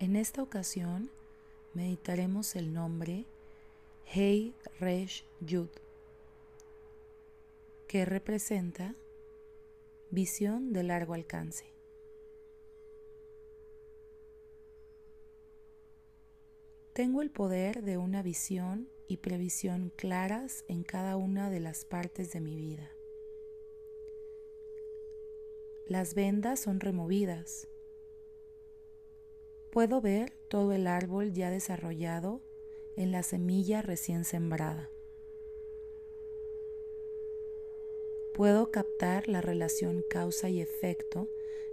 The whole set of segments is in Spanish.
En esta ocasión meditaremos el nombre Hei Resh Yud, que representa visión de largo alcance. Tengo el poder de una visión y previsión claras en cada una de las partes de mi vida. Las vendas son removidas. Puedo ver todo el árbol ya desarrollado en la semilla recién sembrada. Puedo captar la relación causa y efecto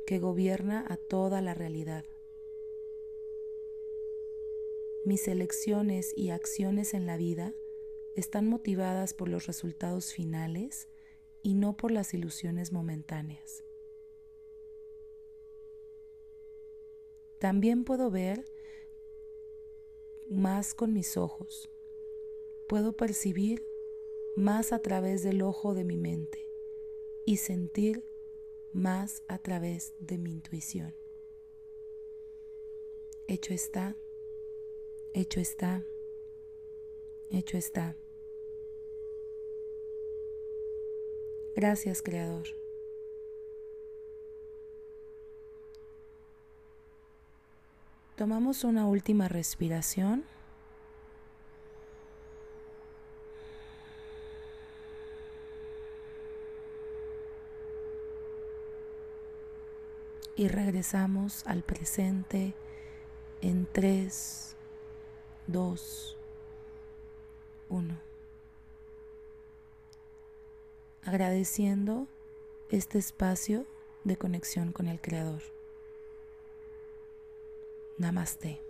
que gobierna a toda la realidad. Mis elecciones y acciones en la vida están motivadas por los resultados finales y no por las ilusiones momentáneas. También puedo ver más con mis ojos. Puedo percibir más a través del ojo de mi mente y sentir más a través de mi intuición. Hecho está. Hecho está. Hecho está. Gracias, Creador. Tomamos una última respiración. Y regresamos al presente en 3, 2, 1. Agradeciendo este espacio de conexión con el Creador. Namastê.